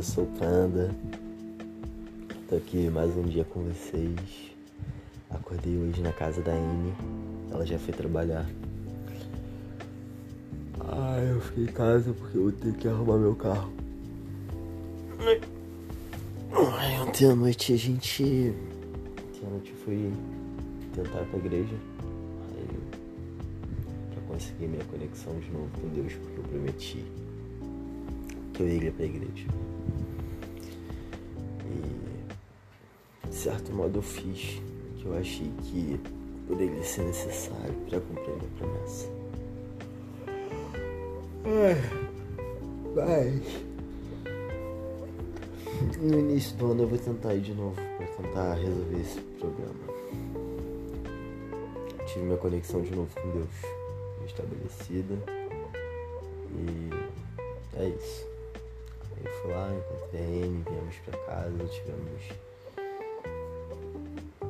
eu sou o Panda. Tô aqui mais um dia com vocês. Acordei hoje na casa da Anne. Ela já foi trabalhar. Ai, eu fiquei em casa porque eu tenho que arrumar meu carro. Ai, ontem à noite a gente. Ontem à noite eu fui tentar ir pra igreja. Aí pra conseguir minha conexão de novo com Deus, porque eu prometi que eu iria pra igreja. E de certo modo eu fiz o que eu achei que poderia ser necessário para cumprir minha promessa. Mas no início do ano eu vou tentar ir de novo para tentar resolver esse problema. Tive minha conexão de novo com Deus estabelecida e é isso. Fui lá, encontrei Anne, viemos pra casa, tivemos.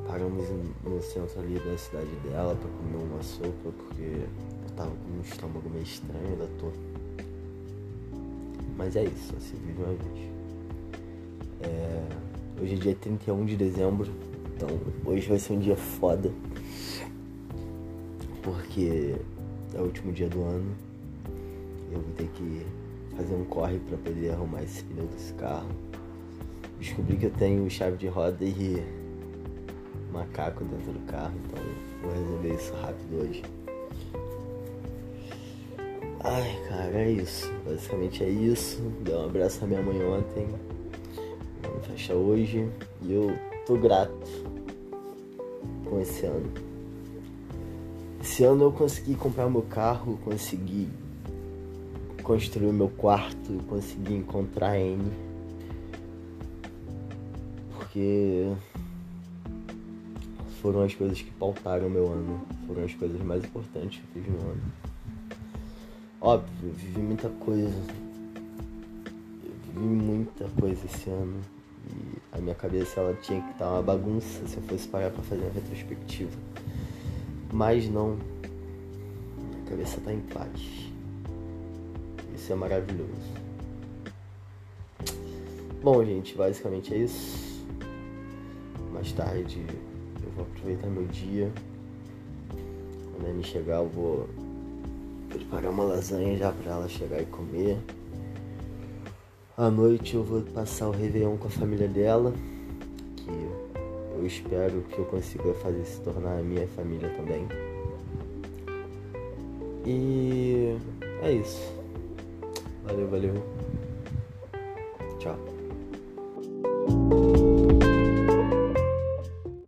Paramos no centro ali da cidade dela pra comer uma sopa, porque eu tava com um estômago meio estranho, ainda tô. Mas é isso, assim vive uma vez. É, hoje é dia 31 de dezembro, então hoje vai ser um dia foda. Porque é o último dia do ano. Eu vou ter que fazer um corre para poder arrumar esse pneu desse carro. Descobri que eu tenho chave de roda e macaco dentro do carro, então vou resolver isso rápido hoje. Ai, cara, é isso. Basicamente é isso. Dei um abraço à minha mãe ontem. Vamos fechar hoje. E eu tô grato com esse ano. Esse ano eu consegui comprar meu carro, consegui construir o meu quarto, consegui encontrar a Anne. Porque foram as coisas que pautaram o meu ano. Foram as coisas mais importantes que eu fiz no ano. Óbvio, vivi muita coisa. Eu vivi muita coisa esse ano. E a minha cabeça ela tinha que estar uma bagunça se eu fosse parar pra fazer uma retrospectiva. Mas não. Minha cabeça tá em paz. Isso é maravilhoso. Bom, gente, basicamente é isso. Mais tarde eu vou aproveitar meu dia. Quando a chegar, eu vou preparar uma lasanha já pra ela chegar e comer. À noite eu vou passar o Réveillon com a família dela, que eu espero que eu consiga fazer se tornar a minha família também. E é isso. Valeu, valeu. Tchau.